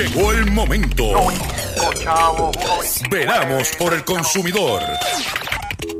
Llegó el momento. Veramos por el consumidor.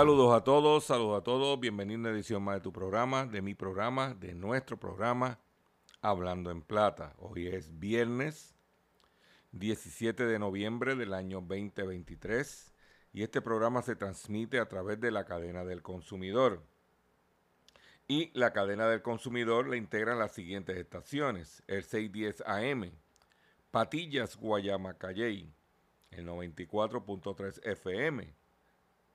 Saludos a todos, saludos a todos. Bienvenido a una edición más de tu programa, de mi programa, de nuestro programa, Hablando en Plata. Hoy es viernes 17 de noviembre del año 2023 y este programa se transmite a través de la cadena del consumidor. Y la cadena del consumidor la integran las siguientes estaciones: el 610 AM, Patillas, Guayama, Calley, el 94.3 FM.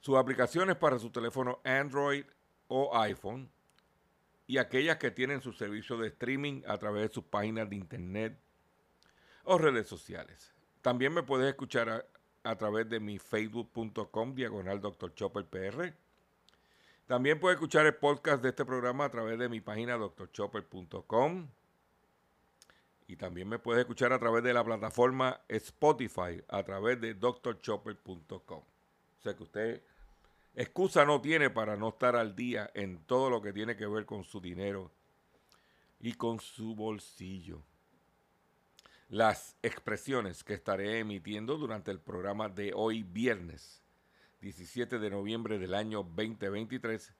sus aplicaciones para su teléfono Android o iPhone y aquellas que tienen su servicio de streaming a través de sus páginas de internet o redes sociales. También me puedes escuchar a, través de mi facebook.com diagonal Dr. Chopper PR. También puedes escuchar el podcast de este programa a través de mi página drchopper.com. Y también me puedes escuchar a través de la plataforma Spotify a través de drchopper.com. O sea que usted excusa no tiene para no estar al día en todo lo que tiene que ver con su dinero y con su bolsillo. Las expresiones que estaré emitiendo durante el programa de hoy viernes 17 de noviembre del año 2023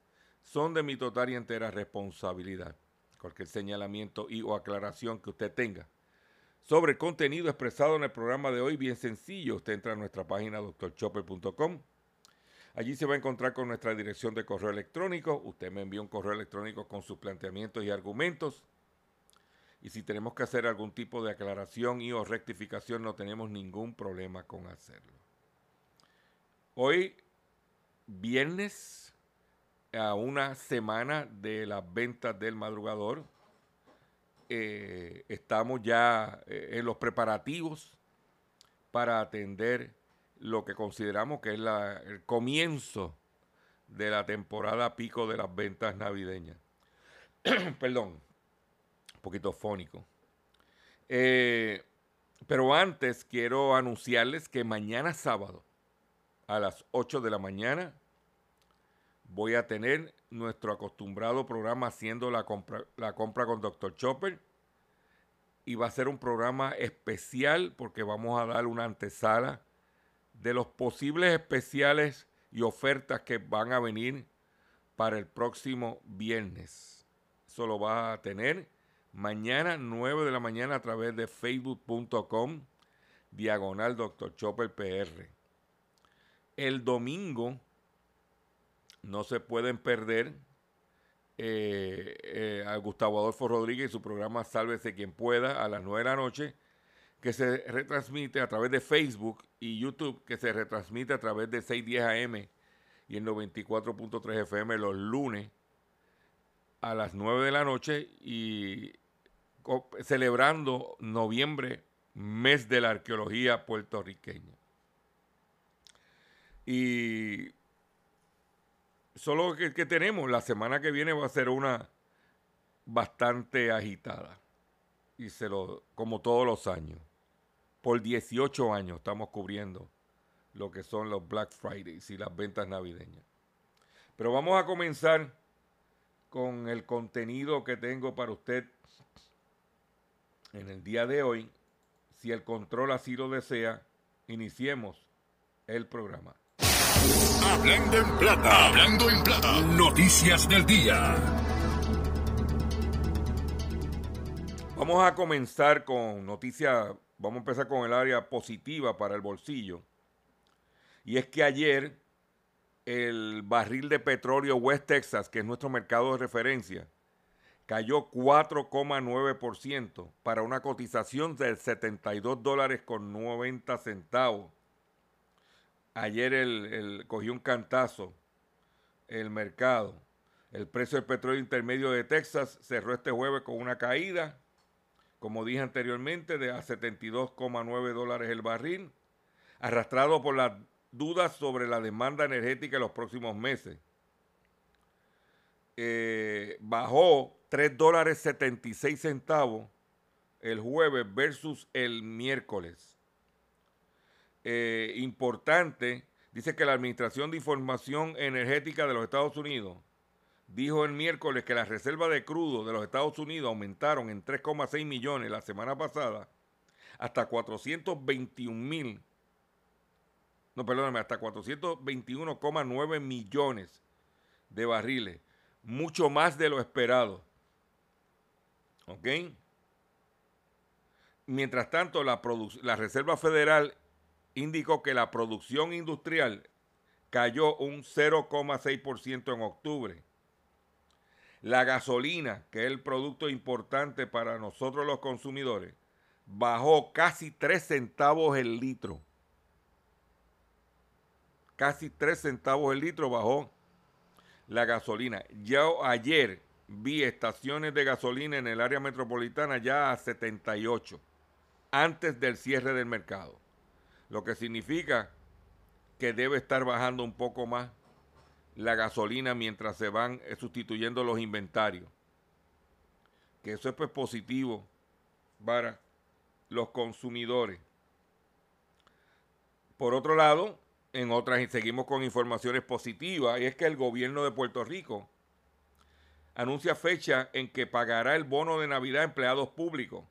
son de mi total y entera responsabilidad. Cualquier señalamiento y o aclaración que usted tenga sobre el contenido expresado en el programa de hoy, bien sencillo, usted entra a nuestra página drchopper.com. Allí se va a encontrar con nuestra dirección de correo electrónico. Usted me envía un correo electrónico con sus planteamientos y argumentos. Y si tenemos que hacer algún tipo de aclaración y o rectificación, no tenemos ningún problema con hacerlo. Hoy, viernes, a una semana de las ventas del madrugador, eh, estamos ya eh, en los preparativos para atender lo que consideramos que es la, el comienzo de la temporada pico de las ventas navideñas. Perdón, un poquito fónico. Eh, pero antes quiero anunciarles que mañana sábado a las 8 de la mañana voy a tener nuestro acostumbrado programa haciendo la compra, la compra con Dr. Chopper. Y va a ser un programa especial porque vamos a dar una antesala de los posibles especiales y ofertas que van a venir para el próximo viernes. Eso lo va a tener mañana 9 de la mañana a través de facebook.com diagonal Dr. Chopper PR. El domingo no se pueden perder eh, eh, a Gustavo Adolfo Rodríguez y su programa Sálvese quien pueda a las 9 de la noche, que se retransmite a través de Facebook y YouTube, que se retransmite a través de 610 AM y el 94.3 FM los lunes a las 9 de la noche y celebrando noviembre, mes de la arqueología puertorriqueña. Y solo que, tenemos, la semana que viene va a ser una bastante agitada. Y se lo, como todos los años. Por 18 años estamos cubriendo lo que son los Black Fridays y las ventas navideñas. Pero vamos a comenzar con el contenido que tengo para usted en el día de hoy. Si el control así lo desea, iniciemos el programa. Hablando en plata. Hablando en plata. Noticias del día. Vamos a comenzar con noticias, vamos a empezar con el área positiva para el bolsillo. Y es que ayer el barril de petróleo West Texas, que es nuestro mercado de referencia, cayó 4,9% para una cotización de 72 dólares con 90 centavos. Ayer el, cogió un cantazo el mercado. El precio del petróleo intermedio de Texas cerró este jueves con una caída, como dije anteriormente, de a 72,9 dólares el barril, arrastrado por las dudas sobre la demanda energética en los próximos meses. Eh, bajó 3 dólares 76 centavos el jueves versus el miércoles. Eh, importante, dice que la Administración de Información Energética de los Estados Unidos dijo el miércoles que las reservas de crudo de los Estados Unidos aumentaron en 3,6 millones la semana pasada hasta 421 mil no, perdóname, hasta 421,9 millones de barriles, mucho más de lo esperado. ¿Ok? Mientras tanto, la, la Reserva Federal indicó que la producción industrial cayó un 0,6% en octubre. La gasolina, que es el producto importante para nosotros los consumidores, bajó casi 3 centavos el litro casi 3 centavos el litro bajó la gasolina. Yo ayer vi estaciones de gasolina en el área metropolitana ya a 78 antes del cierre del mercado. Lo que significa que debe estar bajando un poco más la gasolina mientras se van sustituyendo los inventarios. Que eso es pues positivo para los consumidores. Por otro lado, en otras, seguimos con informaciones positivas, y es que el gobierno de Puerto Rico anuncia fecha en que pagará el bono de Navidad a empleados públicos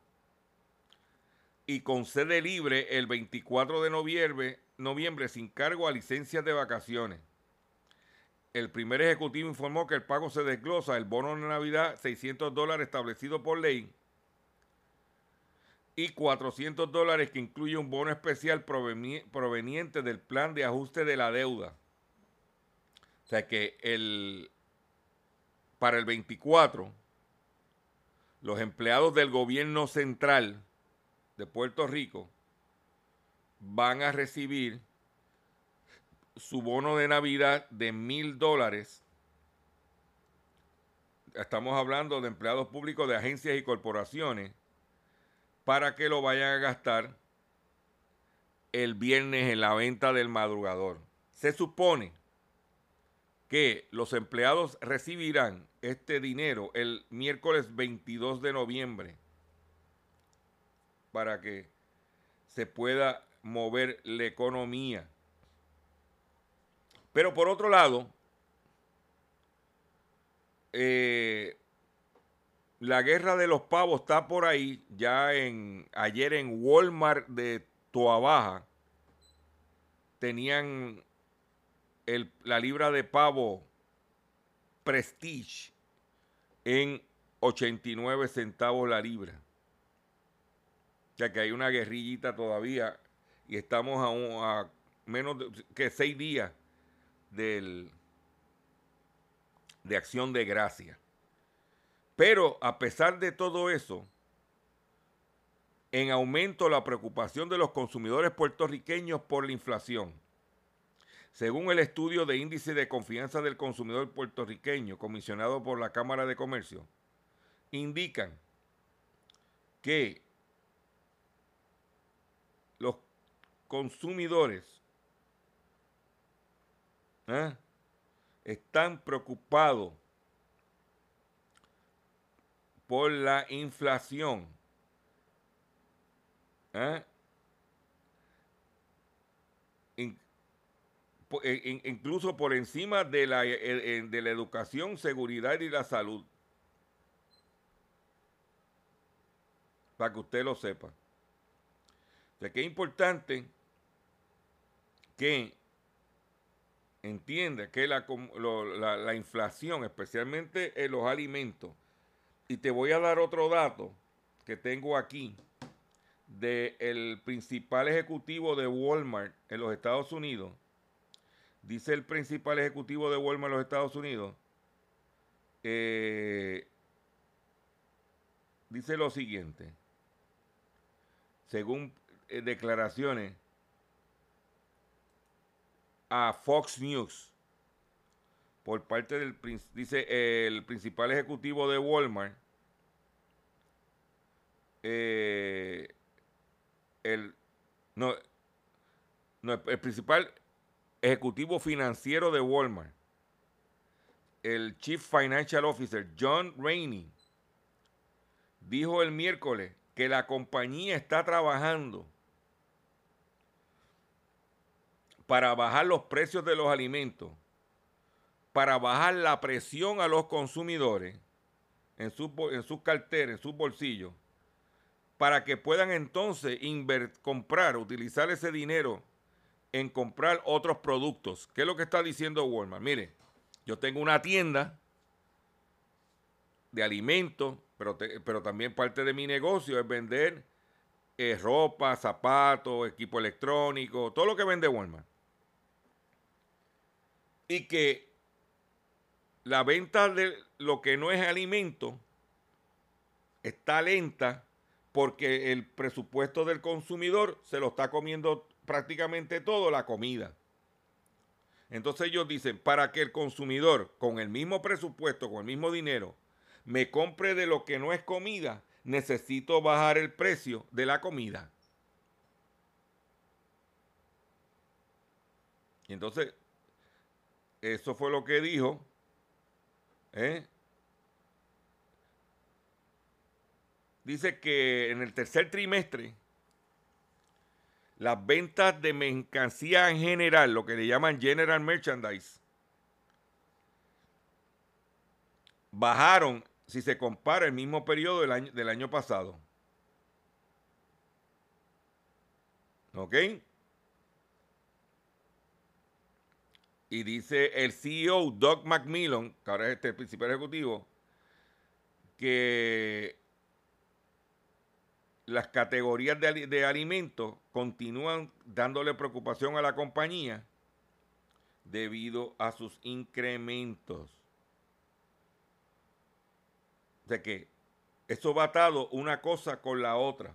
y concede libre el 24 de noviembre, noviembre sin cargo a licencias de vacaciones. El primer ejecutivo informó que el pago se desglosa el bono de Navidad 600 dólares establecido por ley y 400 dólares que incluye un bono especial proveniente del plan de ajuste de la deuda. O sea que el, para el 24, los empleados del gobierno central de Puerto Rico van a recibir su bono de Navidad de mil dólares. Estamos hablando de empleados públicos de agencias y corporaciones para que lo vayan a gastar el viernes en la venta del madrugador. Se supone que los empleados recibirán este dinero el miércoles 22 de noviembre para que se pueda mover la economía. Pero por otro lado, eh, la guerra de los pavos está por ahí, ya en ayer en Walmart de Toabaja. tenían la libra de pavo Prestige en 89 centavos la libra. Sea que hay una guerrillita todavía y estamos a menos de, que seis días del, de acción de gracia. Pero a pesar de todo eso, en aumento la preocupación de los consumidores puertorriqueños por la inflación. Según el estudio de índice de confianza del consumidor puertorriqueño comisionado por la Cámara de Comercio, indican que los consumidores ¿eh? están preocupados por la inflación. ¿eh? Eh, in- incluso por encima de la, de la educación, seguridad y la salud. Para que usted lo sepa. O sea que es importante que entienda que la, la- la inflación, especialmente en los alimentos, y te voy a dar otro dato que tengo aquí del principal ejecutivo de Walmart en los Estados Unidos. Dice el principal ejecutivo de Walmart en los Estados Unidos. eh, dice lo siguiente. Según eh, declaraciones a Fox News por parte del dice el principal ejecutivo de Walmart eh, el no, no, el principal ejecutivo financiero de Walmart el Chief Financial Officer John Rainey dijo el miércoles que la compañía está trabajando para bajar los precios de los alimentos, para bajar la presión a los consumidores en sus, en carteras, en sus bolsillos, para que puedan entonces comprar, utilizar ese dinero en comprar otros productos. ¿Qué es lo que está diciendo Walmart? Mire, yo tengo una tienda de alimentos, pero, pero también parte de mi negocio es vender eh, ropa, zapatos, equipo electrónico, todo lo que vende Walmart. Y que la venta de lo que no es alimento está lenta porque el presupuesto del consumidor se lo está comiendo prácticamente todo la comida. Entonces ellos dicen, para que el consumidor con el mismo presupuesto, con el mismo dinero, me compre de lo que no es comida, necesito bajar el precio de la comida. Y entonces, eso fue lo que dijo. ¿eh? Dice que en el tercer trimestre, las ventas de mercancía en general, lo que le llaman general merchandise, bajaron si se compara el mismo periodo del año, del año pasado. ¿Ok? Y dice el CEO Doug McMillan, que ahora es este el principal ejecutivo, que las categorías de, ali- de alimentos continúan dándole preocupación a la compañía debido a sus incrementos. O sea que eso va atado una cosa con la otra.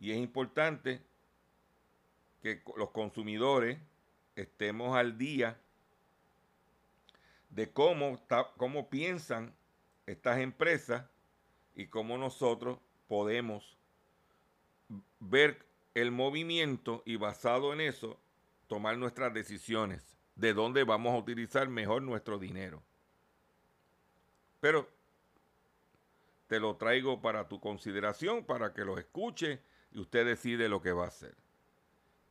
Y es importante que los consumidores estemos al día de cómo, cómo piensan estas empresas y cómo nosotros podemos ver el movimiento y basado en eso tomar nuestras decisiones de dónde vamos a utilizar mejor nuestro dinero. Pero te lo traigo para tu consideración, para que lo escuche y usted decide lo que va a hacer.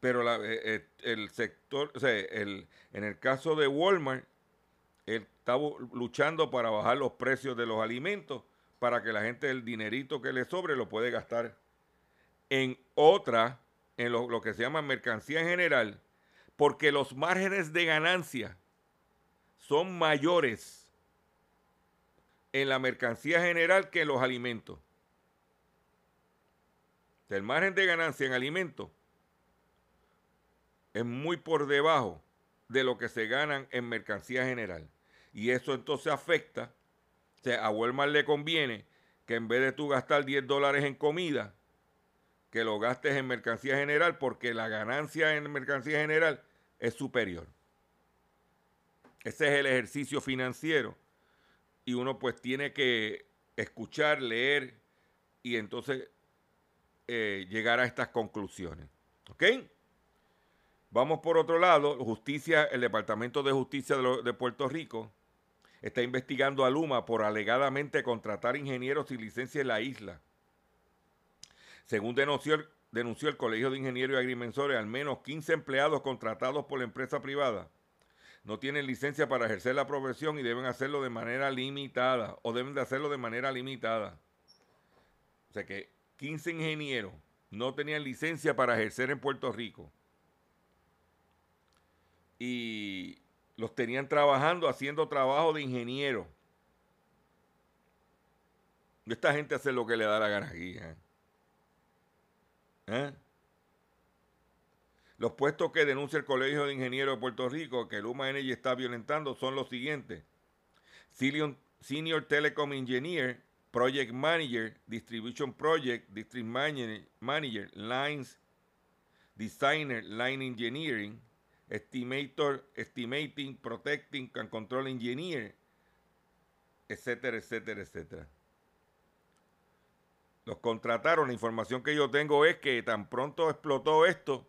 Pero eh, eh, el sector, o sea, el- en el caso de Walmart, él está luchando para bajar los precios de los alimentos para que la gente el dinerito que le sobre lo puede gastar en otra en lo, lo que se llama mercancía en general, porque los márgenes de ganancia son mayores en la mercancía general que en los alimentos. El margen de ganancia en alimentos es muy por debajo de lo que se ganan en mercancía general. Y eso entonces afecta, o sea, a Walmart le conviene que en vez de tú gastar 10 dólares en comida, que lo gastes en mercancía general porque la ganancia en mercancía general es superior. Ese es el ejercicio financiero y uno pues tiene que escuchar, leer y entonces eh, llegar a estas conclusiones. ¿Ok? Vamos por otro lado, justicia, el Departamento de Justicia de, Puerto Rico está investigando a Luma por alegadamente contratar ingenieros sin licencia en la isla. Según denunció, denunció el Colegio de Ingenieros y Agrimensores, al menos 15 empleados contratados por la empresa privada no tienen licencia para ejercer la profesión y deben hacerlo de manera limitada o deben de hacerlo de manera limitada. O sea que 15 ingenieros no tenían licencia para ejercer en Puerto Rico y los tenían trabajando haciendo trabajo de ingeniero. Esta gente hace lo que le da la gana aquí. ¿eh? ¿Eh? Los puestos que denuncia el Colegio de Ingenieros de Puerto Rico que Luma Energy está violentando son los siguientes. Senior Telecom Engineer, Project Manager, Distribution Project, District Manager, Lines Designer, Line Engineering, Estimator, Estimating, Protecting and Control Engineer, etcétera, etcétera, etcétera. Los contrataron. La información que yo tengo es que tan pronto explotó esto,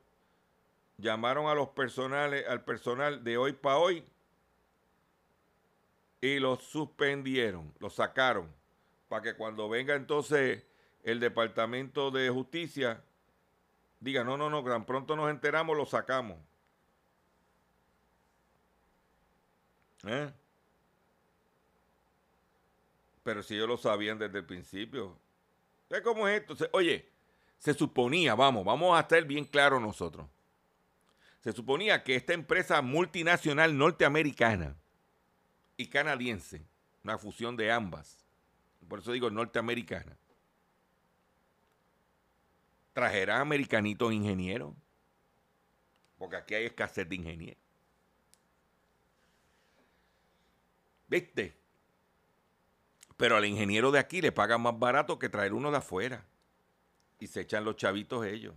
llamaron a los personales, al personal de hoy para hoy y los suspendieron, los sacaron, para que cuando venga entonces el Departamento de Justicia diga, no, no, no, tan pronto nos enteramos, lo sacamos. ¿Eh? Pero si ellos lo sabían desde el principio. ¿Cómo es esto? Oye, se suponía, vamos, vamos a estar bien claros nosotros. Se suponía que esta empresa multinacional norteamericana y canadiense, una fusión de ambas, por eso digo norteamericana, trajerá americanitos ingenieros, porque aquí hay escasez de ingenieros. ¿Viste? Pero al ingeniero de aquí le pagan más barato que traer uno de afuera. Y se echan los chavitos ellos.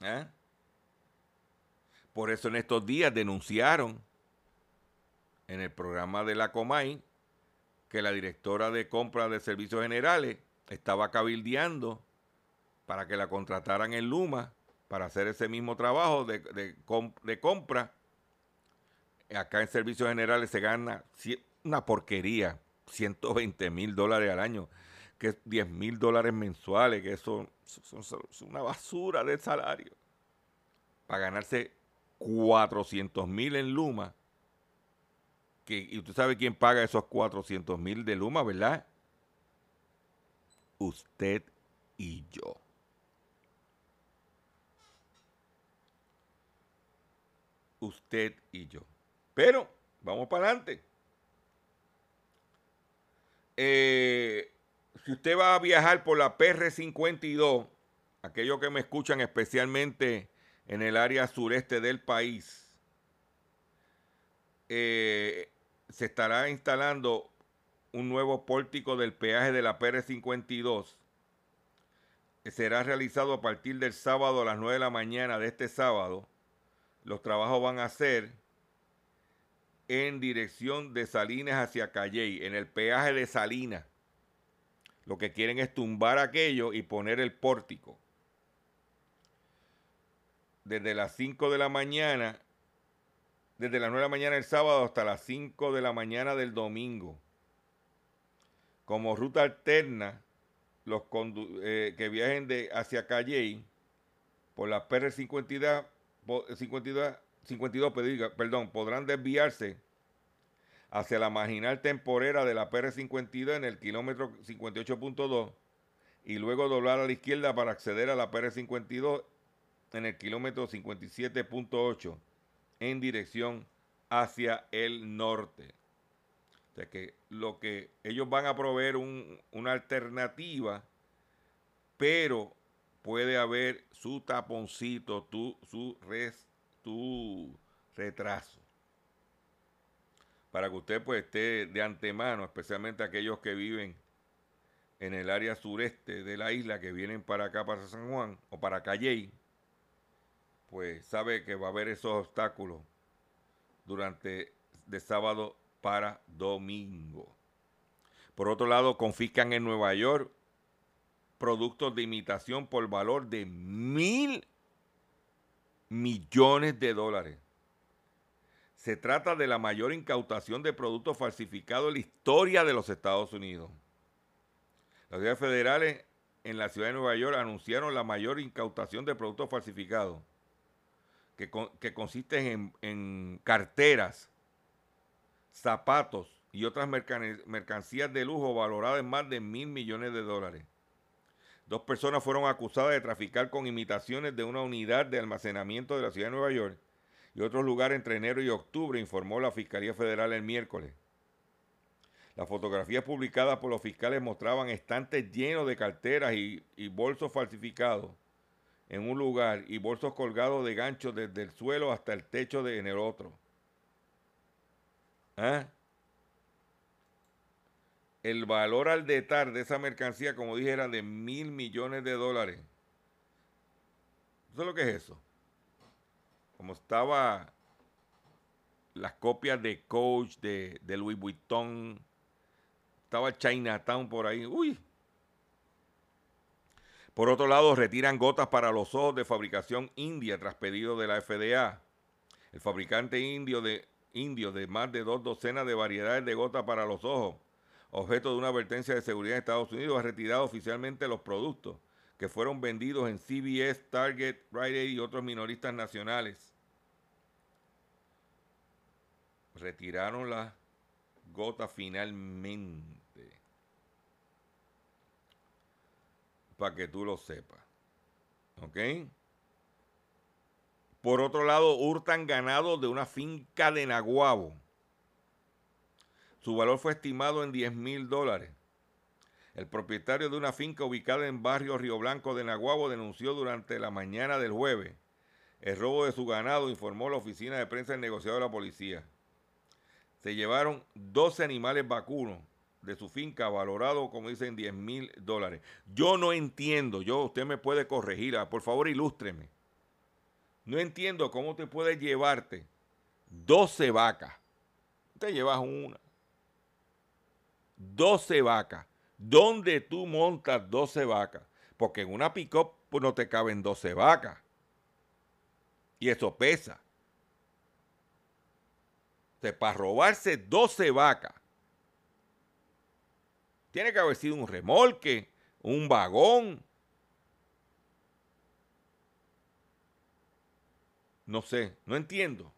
¿Eh? Por eso en estos días denunciaron en el programa de la Comay que la directora de compra de servicios generales estaba cabildeando para que la contrataran en Luma para hacer ese mismo trabajo de, de compra acá en servicios generales se gana una porquería, 120 mil dólares al año, que es 10 mil dólares mensuales, que eso es una basura de salario. Para ganarse 400 mil en Luma, que, y usted sabe quién paga esos 400 mil de Luma, ¿verdad? Usted y yo. Usted y yo. Pero, vamos para adelante. Eh, si usted va a viajar por la PR52, aquellos que me escuchan especialmente en el área sureste del país, eh, se estará instalando un nuevo pórtico del peaje de la PR52. será realizado a partir del sábado a las 9 de la mañana de este sábado. Los trabajos van a ser en dirección de Salinas hacia Calley, en el peaje de Salinas. Lo que quieren es tumbar aquello y poner el pórtico. Desde las 5 de la mañana, desde las 9 de la mañana del sábado hasta las 5 de la mañana del domingo. Como ruta alterna, los eh, que viajen de hacia Calley por la PR52, 52, 52, perdón, podrán desviarse hacia la marginal temporera de la PR52 en el kilómetro 58.2 y luego doblar a la izquierda para acceder a la PR52 en el kilómetro 57.8 en dirección hacia el norte. O sea que lo que ellos van a proveer una alternativa, pero puede haber su taponcito, tu, su res, tu retraso. Para que usted pues esté de antemano, especialmente aquellos que viven en el área sureste de la isla, que vienen para acá, para San Juan o para Calley, pues sabe que va a haber esos obstáculos durante de sábado para domingo. Por otro lado, confiscan en Nueva York productos de imitación por valor de mil millones de dólares. Se trata de la mayor incautación de productos falsificados en la historia de los Estados Unidos. Las autoridades federales en la ciudad de Nueva York anunciaron la mayor incautación de productos falsificados, que, que consisten en, en carteras, zapatos y otras mercancías de lujo valoradas en más de mil millones de dólares. Dos personas fueron acusadas de traficar con imitaciones de una unidad de almacenamiento de la ciudad de Nueva York y otros lugares entre enero y octubre, informó la Fiscalía Federal el miércoles. Las fotografías publicadas por los fiscales mostraban estantes llenos de carteras y, bolsos falsificados en un lugar y bolsos colgados de ganchos desde el suelo hasta el techo de, en el otro. ¿Ah? El valor al detar de esa mercancía, como dije, era de mil millones de dólares. ¿Eso es lo que es eso? Como estaba las copias de Coach, de, de Louis Vuitton, estaba Chinatown por ahí. Uy. Por otro lado, retiran gotas para los ojos de fabricación india tras pedido de la FDA. El fabricante indio de indio de más de dos docenas de variedades de gotas para los ojos, objeto de una advertencia de seguridad en Estados Unidos, ha retirado oficialmente los productos que fueron vendidos en CBS, Target, Rite Aid y otros minoristas nacionales. Retiraron las gotas finalmente. Para que tú lo sepas. ¿Ok? Por otro lado, hurtan ganado de una finca de Naguabo. Su valor fue estimado en 10 mil dólares. El propietario de una finca ubicada en barrio Río Blanco de Naguabo denunció durante la mañana del jueves el robo de su ganado, informó la oficina de prensa del negociado de la policía. Se llevaron 12 animales vacunos de su finca, valorado, como dicen, 10 mil dólares. Yo no entiendo, yo, usted me puede corregir, ah, por favor, ilústreme. No entiendo cómo te puedes llevarte 12 vacas. Te llevas una. 12 vacas. ¿Dónde tú montas 12 vacas? Porque en una pick-up pues, no te caben 12 vacas. Y eso pesa. Para robarse 12 vacas, tiene que haber sido un remolque, un vagón, No sé, no entiendo.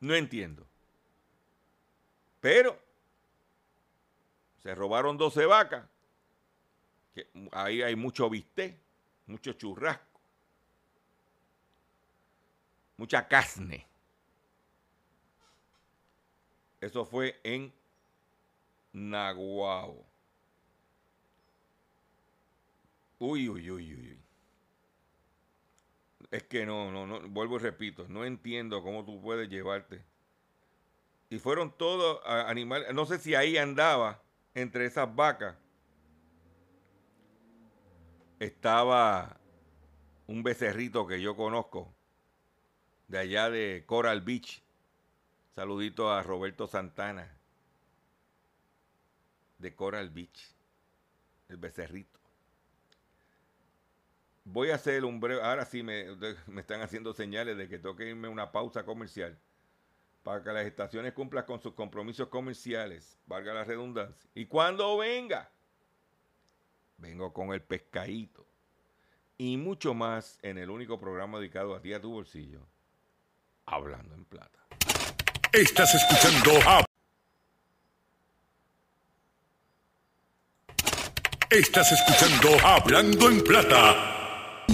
No entiendo. Pero se robaron 12 vacas. Que ahí hay mucho bisté, mucho churrasco, mucha carne. Eso fue en Naguao. Uy, uy, uy, uy. Es que no, no, no, vuelvo y repito, no entiendo cómo tú puedes llevarte. Y fueron todos animales, no sé si ahí andaba entre esas vacas. Estaba un becerrito que yo conozco de allá de Coral Beach. Saludito a Roberto Santana de Coral Beach, el becerrito. Voy a hacer un breve. Ahora sí me, están haciendo señales de que tengo que irme a una pausa comercial para que las estaciones cumplan con sus compromisos comerciales, valga la redundancia. Y cuando venga, vengo con el pescadito y mucho más en el único programa dedicado a ti a tu bolsillo, hablando en plata. Estás escuchando a Estás escuchando Hablando en Plata.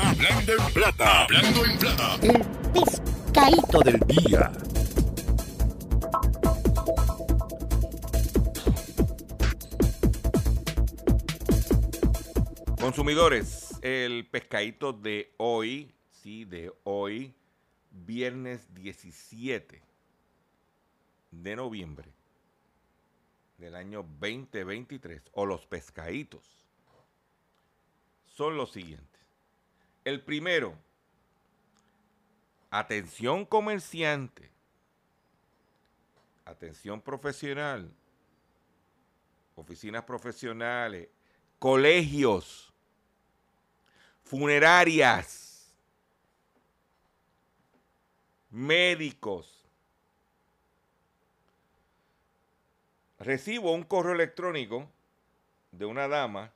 Hablando en Plata. Hablando en Plata. El pescadito del día. Consumidores, el pescadito de hoy, sí, de hoy, viernes 17 de noviembre del año 2023, o los pescaditos, son los siguientes. El primero, atención comerciante, atención profesional, oficinas profesionales, colegios, funerarias, médicos. Recibo un correo electrónico de una dama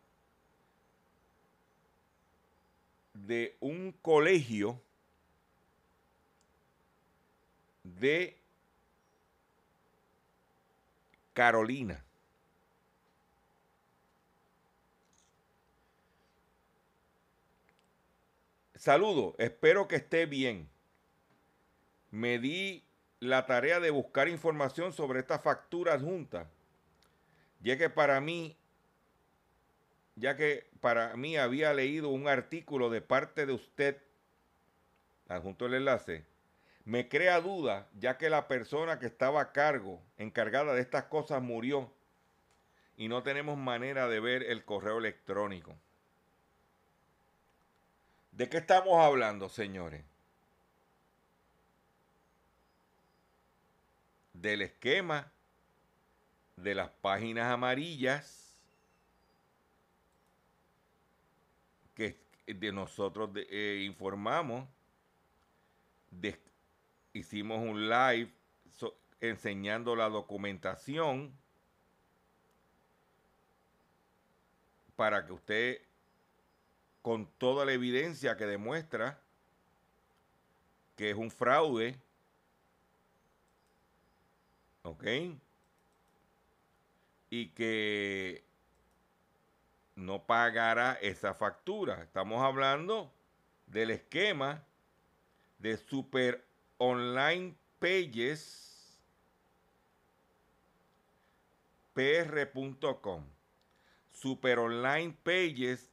de un colegio de Carolina. Saludo, espero que esté bien. Me di la tarea de buscar información sobre esta factura adjunta, ya que para mí, ya que para mí había leído un artículo de parte de usted, adjunto el enlace, me crea duda, ya que la persona que estaba a cargo, encargada de estas cosas, murió y no tenemos manera de ver el correo electrónico. ¿De qué estamos hablando, señores? Del esquema de las páginas amarillas que de nosotros eh, informamos, de, hicimos un live enseñando la documentación para que usted con toda la evidencia que demuestra que es un fraude. ¿Ok? Y que no pagará esa factura. Estamos hablando del esquema de Super Online Pages pr.com. Super Online Pages.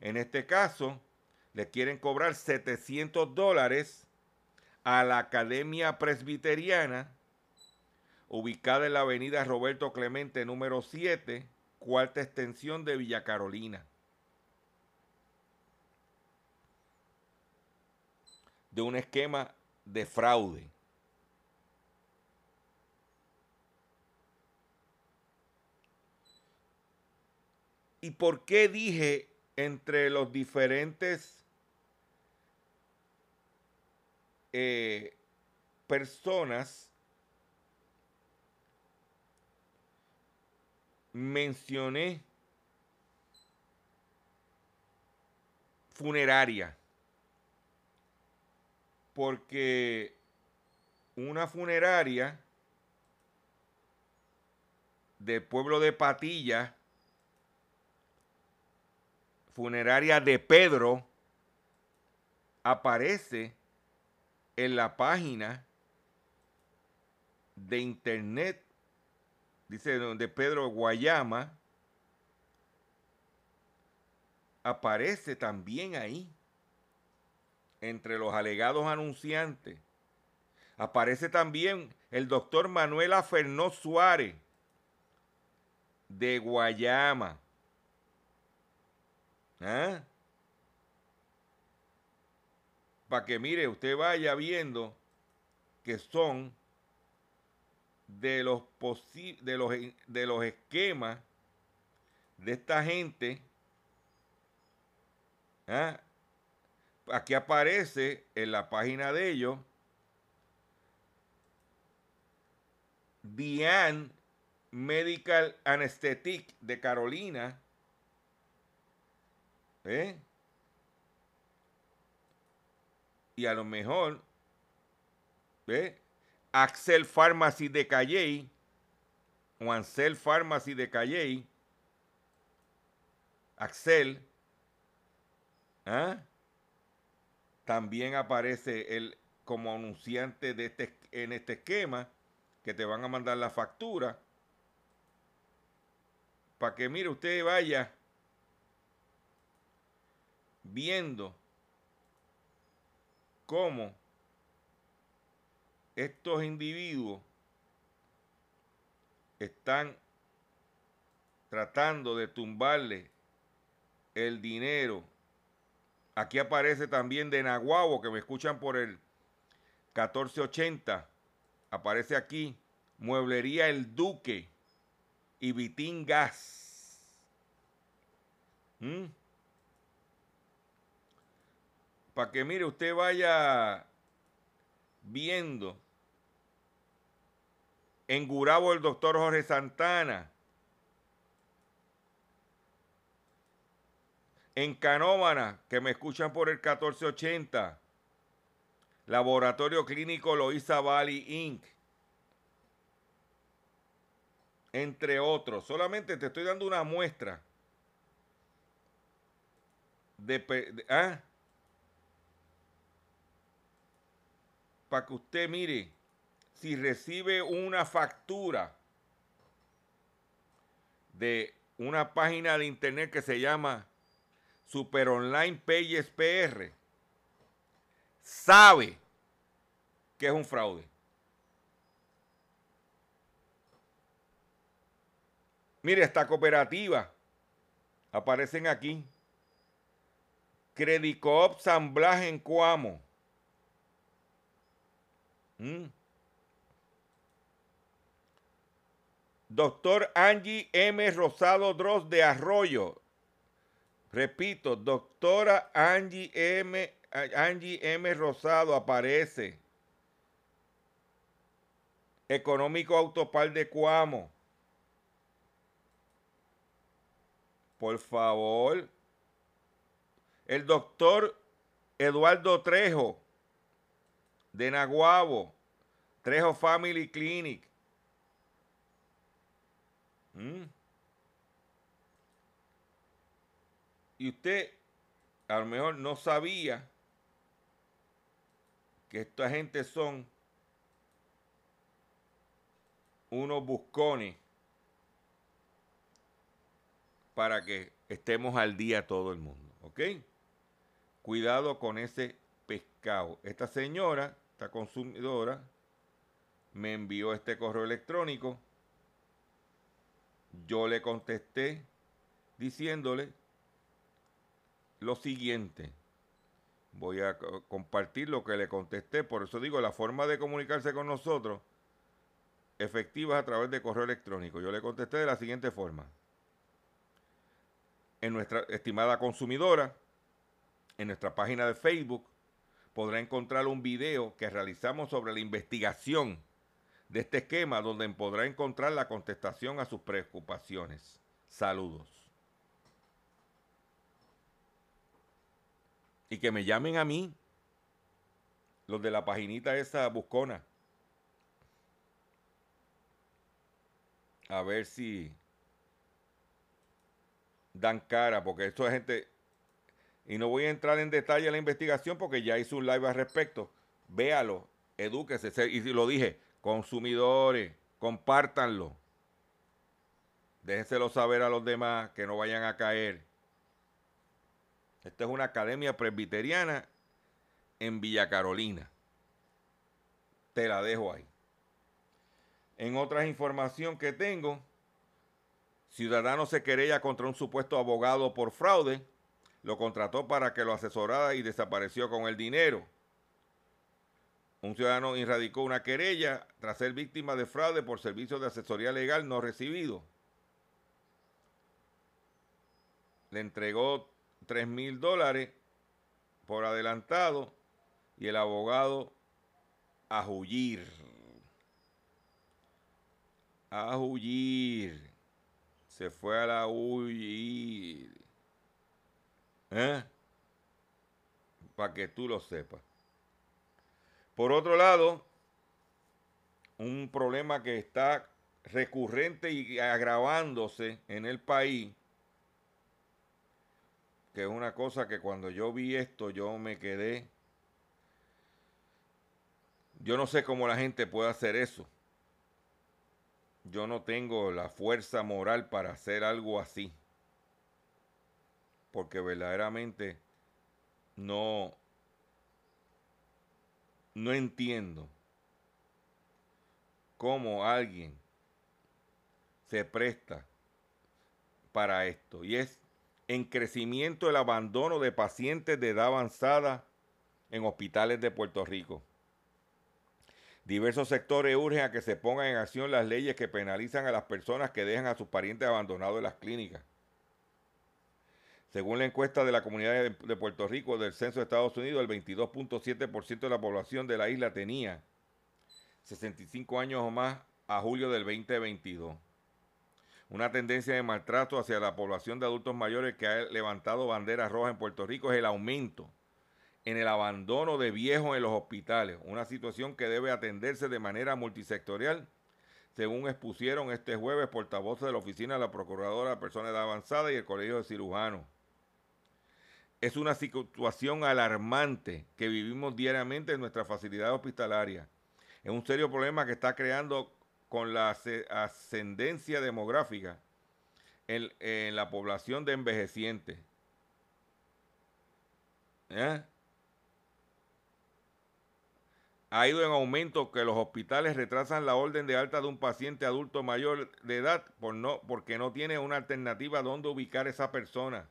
En este caso, le quieren cobrar 700 dólares a la Academia Presbiteriana, ubicada en la avenida Roberto Clemente número 7, cuarta extensión de Villa Carolina. De un esquema de fraude. ¿Y por qué dije entre los diferentes eh, personas mencioné funeraria? Porque una funeraria del pueblo de Patilla funeraria de Pedro aparece en la página de internet, dice de Pedro Guayama, aparece también ahí, entre los alegados anunciantes. Aparece también el doctor Manuel Fernó Suárez, de Guayama. ¿Ah? Para que mire, usted vaya viendo que son de los, de los, de los esquemas de esta gente. ¿ah? Aquí aparece en la página de ellos Diane Medical Anesthetic de Carolina ¿Eh? Y a lo mejor, ¿eh? Axel Pharmacy de Calle, Juancel Pharmacy de Calley, Axel, ¿ah? También aparece él como anunciante de este, en este esquema, que te van a mandar la factura, para que mire usted vaya viendo cómo estos individuos están tratando de tumbarle el dinero. Aquí aparece también de Nahuabo, que me escuchan por el 1480. Aparece aquí Mueblería El Duque y Vitín Gas. ¿Mm? Para que mire, usted vaya viendo en Gurabo el doctor Jorge Santana. En Canómana, que me escuchan por el 1480. Laboratorio Clínico Loisa Valley Inc. Entre otros. Solamente te estoy dando una muestra. De ¿ah? Para que usted mire si recibe una factura de una página de internet que se llama Super Online Pages PR, sabe que es un fraude. Mire, esta cooperativa aparecen aquí. Credicop San Blas en Cuamo. Mm. Doctor Angie M. Rosado Dross de Arroyo. Repito, doctora Angie M. Angie M. Rosado aparece. Económico Autopal de Cuamo. Por favor. El doctor Eduardo Trejo de Naguabo. Trejo Family Clinic. Mm. Y usted a lo mejor no sabía que esta gente son unos buscones para que estemos al día todo el mundo, ¿ok? Cuidado con ese pescado. Esta señora, esta consumidora, me envió este correo electrónico yo le contesté diciéndole lo siguiente. Voy a compartir lo que le contesté. Por eso digo, la forma de comunicarse con nosotros efectiva a través de correo electrónico. Yo le contesté de la siguiente forma. En nuestra estimada consumidora, en nuestra página de Facebook, podrá encontrar un video que realizamos sobre la investigación de este esquema donde podrá encontrar la contestación a sus preocupaciones. Saludos. Y que me llamen a mí, los de la paginita esa buscona. A ver si dan cara, porque esto es gente... Y no voy a entrar en detalle en la investigación porque ya hice un live al respecto. Véalo, edúquese. Y lo dije, Consumidores, compártanlo. Déjenselo saber a los demás que no vayan a caer. Esta es una academia presbiteriana en Villa Carolina. Te la dejo ahí. En otras información que tengo, ciudadano se querella contra un supuesto abogado por fraude. Lo contrató para que lo asesorara y desapareció con el dinero. Un ciudadano irradicó una querella tras ser víctima de fraude por servicios de asesoría legal no recibido. Le entregó 3 mil dólares por adelantado y el abogado a huyir. A huyir. Se fue a la huir. ¿Eh? Para que tú lo sepas. Por otro lado, un problema que está recurrente y agravándose en el país, que es una cosa que cuando yo vi esto yo me quedé, yo no sé cómo la gente puede hacer eso. Yo no tengo la fuerza moral para hacer algo así. Porque verdaderamente no, no entiendo cómo alguien se presta para esto. Y es en crecimiento el abandono de pacientes de edad avanzada en hospitales de Puerto Rico. Diversos sectores urgen a que se pongan en acción las leyes que penalizan a las personas que dejan a sus parientes abandonados en las clínicas. Según la encuesta de la comunidad de Puerto Rico del Censo de Estados Unidos, el 22.7% de la población de la isla tenía 65 años o más a julio del 2022. Una tendencia de maltrato hacia la población de adultos mayores que ha levantado banderas rojas en Puerto Rico es el aumento en el abandono de viejos en los hospitales, una situación que debe atenderse de manera multisectorial, según expusieron este jueves portavoces de la Oficina de la Procuradora de Personas de Edad Avanzada y el Colegio de Cirujanos. Es una situación alarmante que vivimos diariamente en nuestra facilidad hospitalaria. Es un serio problema que está creando con la ascendencia demográfica en, la población de envejecientes. ¿Eh? ha ido en aumento que los hospitales retrasan la orden de alta de un paciente adulto mayor de edad por no, porque no tiene una alternativa donde ubicar esa persona.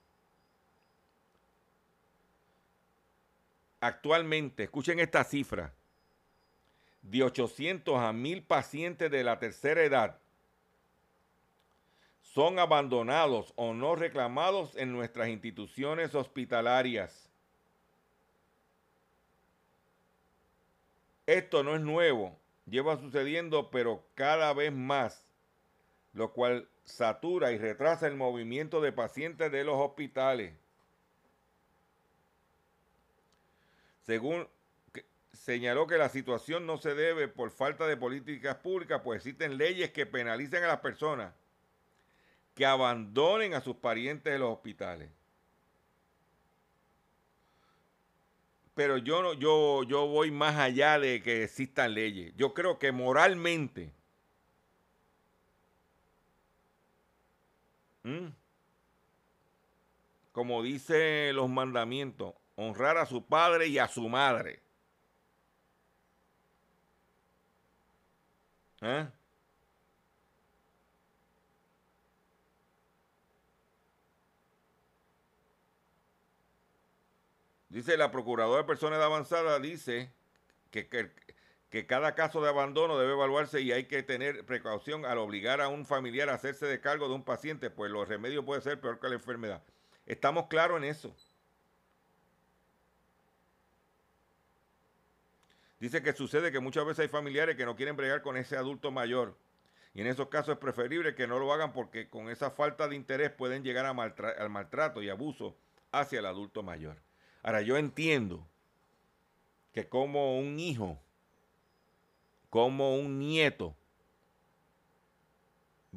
Actualmente, escuchen esta cifra, de 800 a 1000 pacientes de la tercera edad son abandonados o no reclamados en nuestras instituciones hospitalarias. Esto no es nuevo, lleva sucediendo, pero cada vez más, lo cual satura y retrasa el movimiento de pacientes de los hospitales. Según señaló que la situación no se debe por falta de políticas públicas, pues existen leyes que penalizan a las personas que abandonen a sus parientes de los hospitales. pero yo no, yo, yo voy más allá de que existan leyes. Yo creo que moralmente, como dice los mandamientos, honrar a su padre y a su madre. ¿Eh? Dice la Procuradora de Personas de Avanzada, dice que, que, cada caso de abandono debe evaluarse y hay que tener precaución al obligar a un familiar a hacerse de cargo de un paciente, pues los remedios pueden ser peor que la enfermedad. Estamos claros en eso. Dice que sucede que muchas veces hay familiares que no quieren bregar con ese adulto mayor. Y en esos casos es preferible que no lo hagan porque con esa falta de interés pueden llegar al maltrato y abuso hacia el adulto mayor. Ahora, yo entiendo que como un hijo, como un nieto,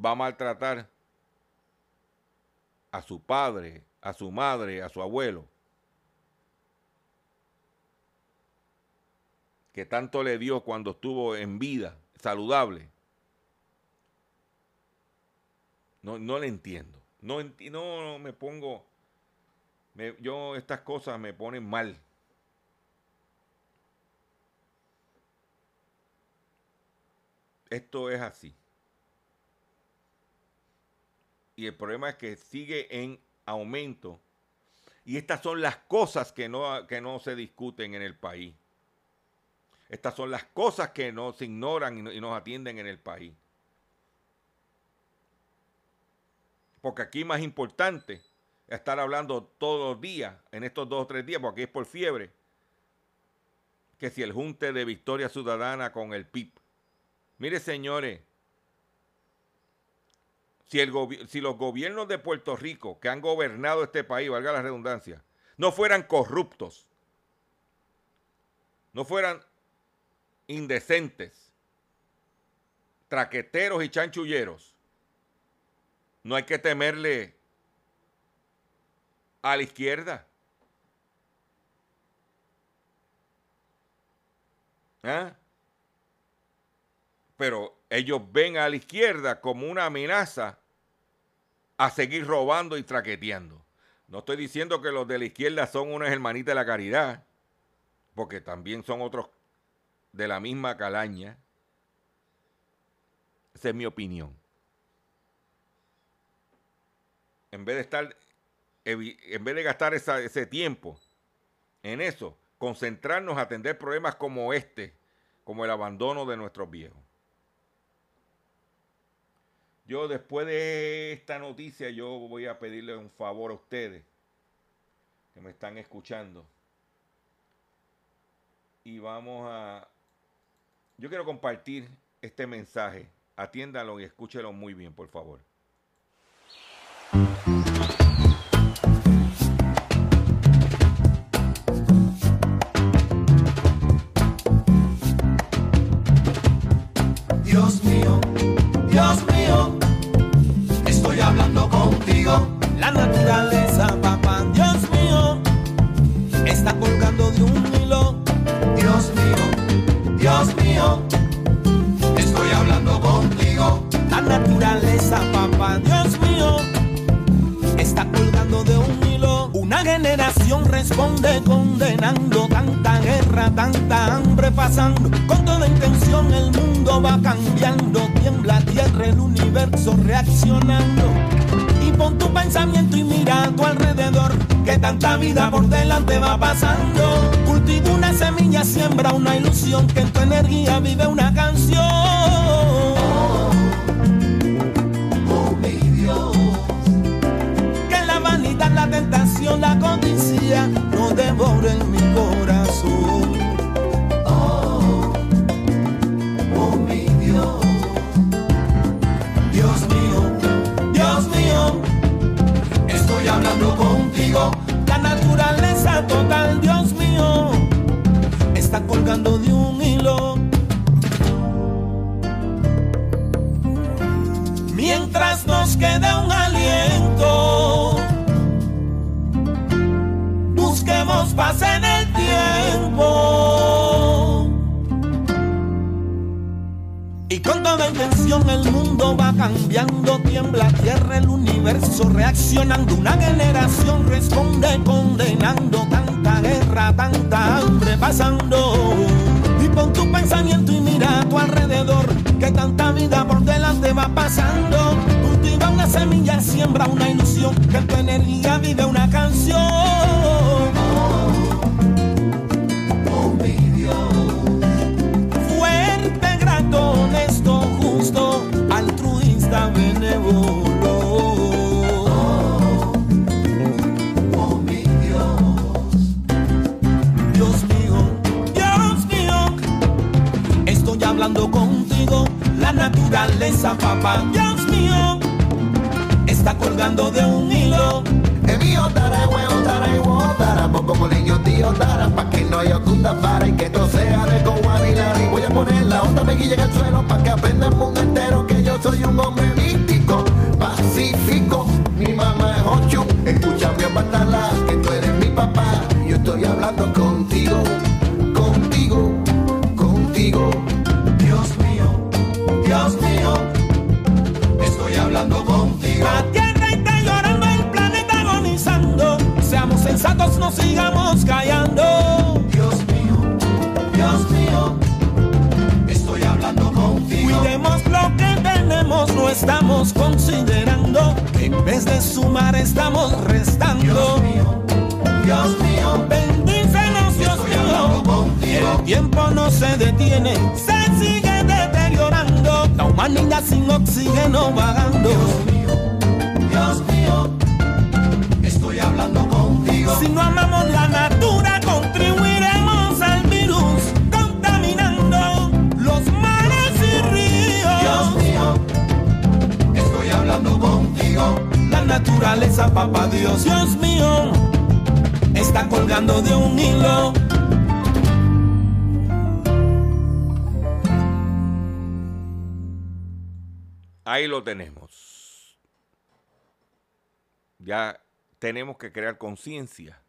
va a maltratar a su padre, a su madre, a su abuelo, que tanto le dio cuando estuvo en vida, saludable. No, no le entiendo. No, no me pongo yo estas cosas me ponen mal. Esto es así. Y el problema es que sigue en aumento. Y estas son las cosas que no, que no se discuten en el país. Estas son las cosas que no se ignoran y, no, y nos atienden en el país. Porque aquí más importante estar hablando todos los días, en estos dos o tres días, porque es por fiebre, que si el junte de Victoria Ciudadana con el PIB. Mire, señores, si, el si los gobiernos de Puerto Rico que han gobernado este país, valga la redundancia, no fueran corruptos, no fueran indecentes, traqueteros y chanchulleros, no hay que temerle a la izquierda. ¿Ah? Pero ellos ven a la izquierda como una amenaza a seguir robando y traqueteando. No estoy diciendo que los de la izquierda son unas hermanitas de la caridad, porque también son otros de la misma calaña. Esa es mi opinión. En vez de estar, en vez de gastar ese tiempo en eso, concentrarnos a atender problemas como este, como el abandono de nuestros viejos. Yo después de esta noticia, yo voy a pedirle un favor a ustedes que me están escuchando. Y vamos a... Yo quiero compartir este mensaje. Atiéndalo y escúchelo muy bien, por favor. Responde condenando tanta guerra, tanta hambre pasando. Con toda intención el mundo va cambiando. Tiembla tierra, el universo reaccionando. Y pon tu pensamiento y mira a tu alrededor. Que tanta vida por delante va pasando. Cultiva una semilla, siembra una ilusión. Que en tu energía vive una canción. Codicia no devoren mi corazón. Tenemos que crear conciencia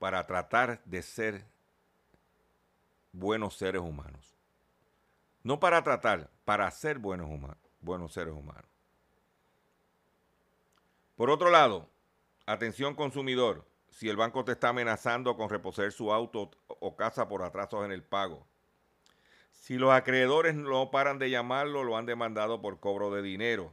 para tratar de ser buenos seres humanos. No para tratar, para ser buenos, humanos, buenos seres humanos. Por otro lado, atención consumidor, si el banco te está amenazando con reposer su auto o casa por atrasos en el pago, si los acreedores no paran de llamarlo, lo han demandado por cobro de dinero.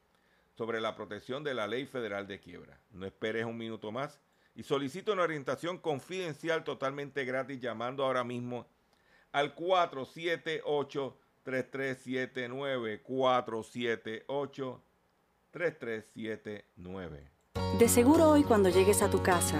sobre la protección de la ley federal de quiebra. No esperes un minuto más y solicita una orientación confidencial totalmente gratis llamando ahora mismo al 478 3379 478 3379. De seguro hoy cuando llegues a tu casa,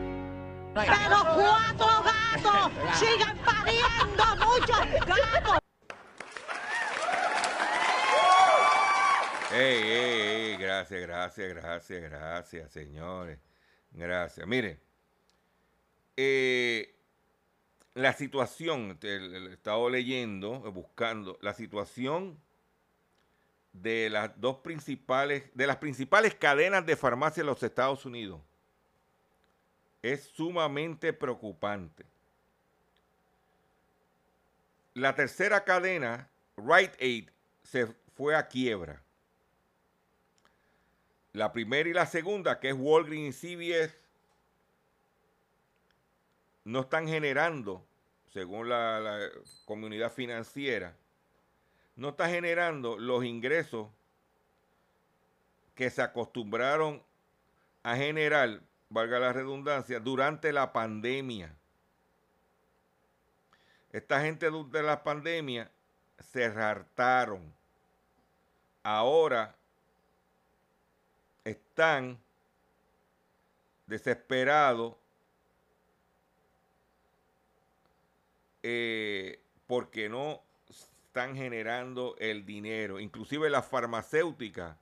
Pero cuatro gatos siguen pariendo muchos gatos. Ey, ey, ey, gracias, gracias, gracias, gracias, señores. Gracias. Mire, eh, la situación, he estado leyendo, buscando, la situación de las dos principales, de las principales cadenas de farmacia en los Estados Unidos es sumamente preocupante. La tercera cadena, Right Aid, se fue a quiebra. La primera y la segunda, que es Walgreens y CVS, no están generando, según la, la comunidad financiera, no está generando los ingresos que se acostumbraron a generar valga la redundancia, durante la pandemia. Esta gente durante la pandemia se hartaron. Ahora están desesperados eh, porque no están generando el dinero. Inclusive las farmacéuticas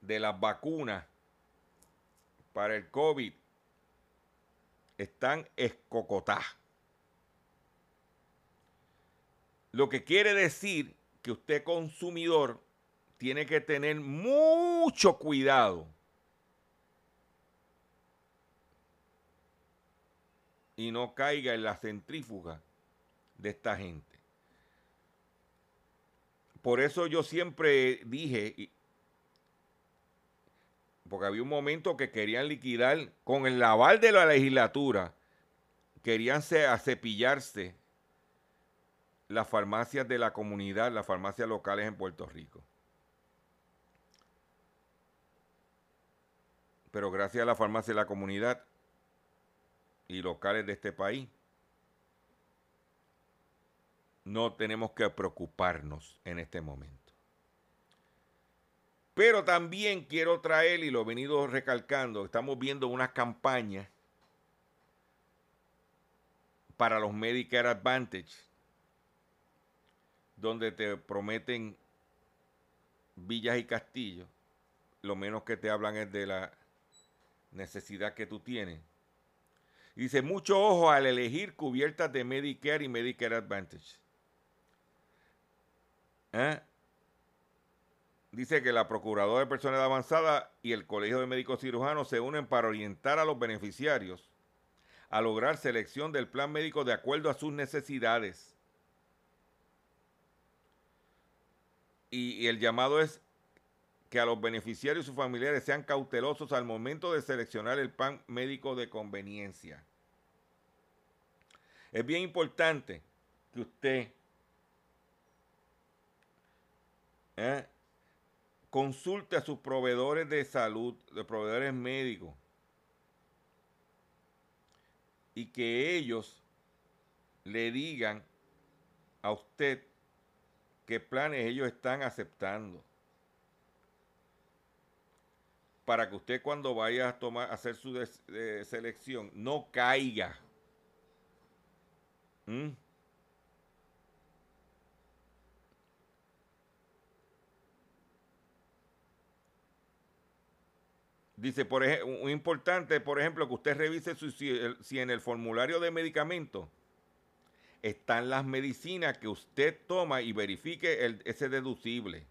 de las vacunas para el COVID están escocotadas. Lo que quiere decir que usted consumidor tiene que tener mucho cuidado y no caiga en la centrífuga de esta gente. Por eso yo siempre dije, porque había un momento que querían liquidar con el aval de la legislatura, querían cepillarse las farmacias de la comunidad, las farmacias locales en Puerto Rico. Pero gracias a la farmacia de la comunidad y locales de este país, no tenemos que preocuparnos en este momento. Pero también quiero traer, y lo he venido recalcando, estamos viendo una campaña para los Medicare Advantage, donde te prometen villas y castillos. Lo menos que te hablan es de la necesidad que tú tienes. dice, mucho ojo al elegir cubiertas de Medicare y Medicare Advantage. ¿Eh? Dice que la Procuradora de Personas Avanzadas y el Colegio de Médicos Cirujanos se unen para orientar a los beneficiarios a lograr selección del plan médico de acuerdo a sus necesidades. Y, el llamado es que a los beneficiarios y sus familiares sean cautelosos al momento de seleccionar el plan médico de conveniencia. Es bien importante que usted ¿eh? Consulte a sus proveedores de salud, de proveedores médicos, y que ellos le digan a usted qué planes ellos están aceptando. Para que usted cuando vaya a tomar, a hacer su eh, selección no caiga. ¿Mm? Dice, por ejemplo, importante, por ejemplo, que usted revise si, si en el formulario de medicamentos están las medicinas que usted toma y verifique el- ese deducible.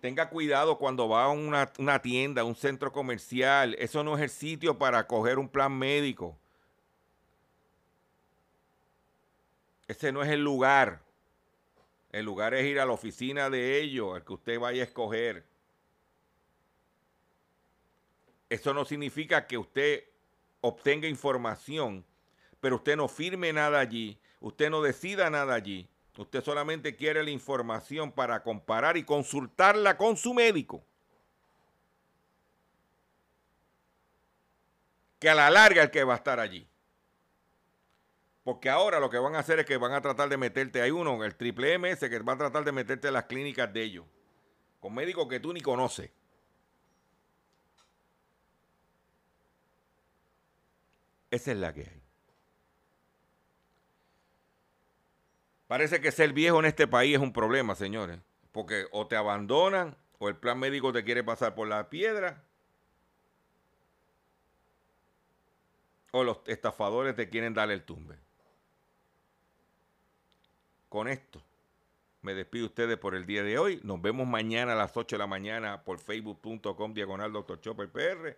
Tenga cuidado cuando va a una, una tienda, un centro comercial. Eso no es el sitio para coger un plan médico. Ese no es el lugar. El lugar es ir a la oficina de ellos, al que usted vaya a escoger. Eso no significa que usted obtenga información, pero usted no firme nada allí, usted no decida nada allí. Usted solamente quiere la información para comparar y consultarla con su médico. Que a la larga el que va a estar allí. Porque ahora lo que van a hacer es que van a tratar de meterte, hay uno, el triple MS, que va a tratar de meterte en las clínicas de ellos. Con médicos que tú ni conoces. Esa es la que hay. Parece que ser viejo en este país es un problema, señores. Porque o te abandonan o el plan médico te quiere pasar por la piedra. O los estafadores te quieren dar el tumbe. Con esto me despido de ustedes por el día de hoy. Nos vemos mañana a las 8 de la mañana por facebook.com diagonal Dr. Chopper PR.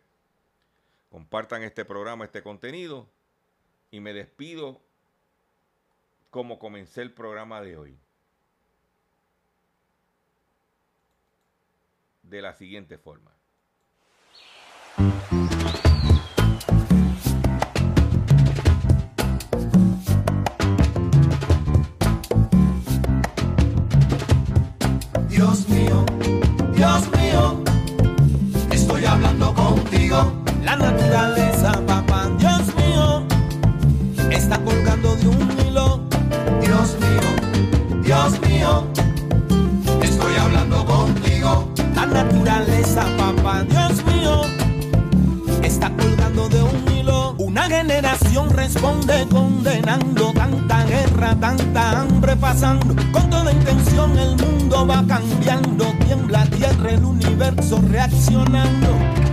Compartan este programa, este contenido. Y me despido como comencé el programa de hoy. De la siguiente forma. La naturaleza, papá, Dios mío, está colgando de un hilo. Dios mío, Dios mío, estoy hablando contigo. La naturaleza, papá, Dios mío, está colgando de un hilo. Una generación responde condenando tanta guerra, tanta hambre pasando. Con toda intención el mundo va cambiando. Tiembla tierra, el universo reaccionando.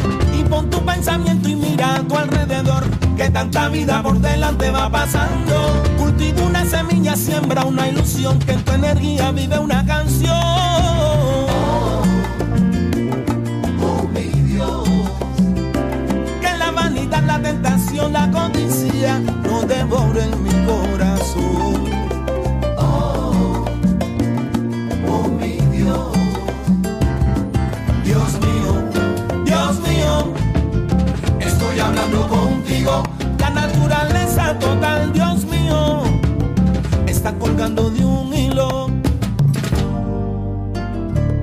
Pon tu pensamiento y mira a tu alrededor. Que tanta vida por delante va pasando. Cultiva una semilla, siembra una ilusión. Que en tu energía vive una canción. Oh mi Dios, Que la vanidad, la tentación, la codicia no devoren mi corazón. La naturaleza total, Dios mío, está colgando de un hilo.